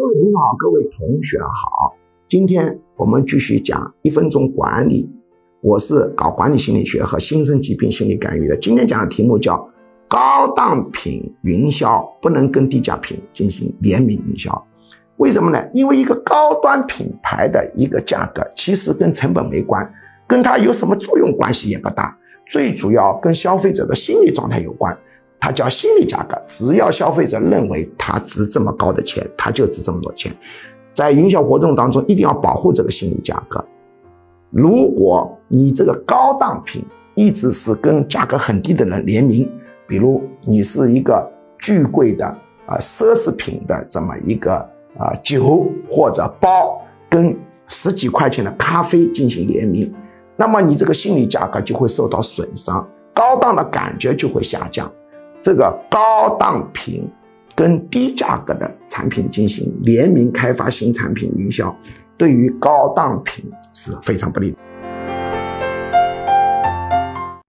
各位朋友好，各位同学好，今天我们继续讲一分钟管理。我是搞管理心理学和新生疾病心理干预的。今天讲的题目叫高档品营销不能跟低价品进行联名营销，为什么呢？因为一个高端品牌的一个价格其实跟成本没关，跟它有什么作用关系也不大，最主要跟消费者的心理状态有关。它叫心理价格，只要消费者认为它值这么高的钱，它就值这么多钱。在营销活动当中，一定要保护这个心理价格。如果你这个高档品一直是跟价格很低的人联名，比如你是一个巨贵的啊奢侈品的这么一个啊酒或者包，跟十几块钱的咖啡进行联名，那么你这个心理价格就会受到损伤，高档的感觉就会下降。这个高档品跟低价格的产品进行联名开发新产品营销，对于高档品是非常不利的。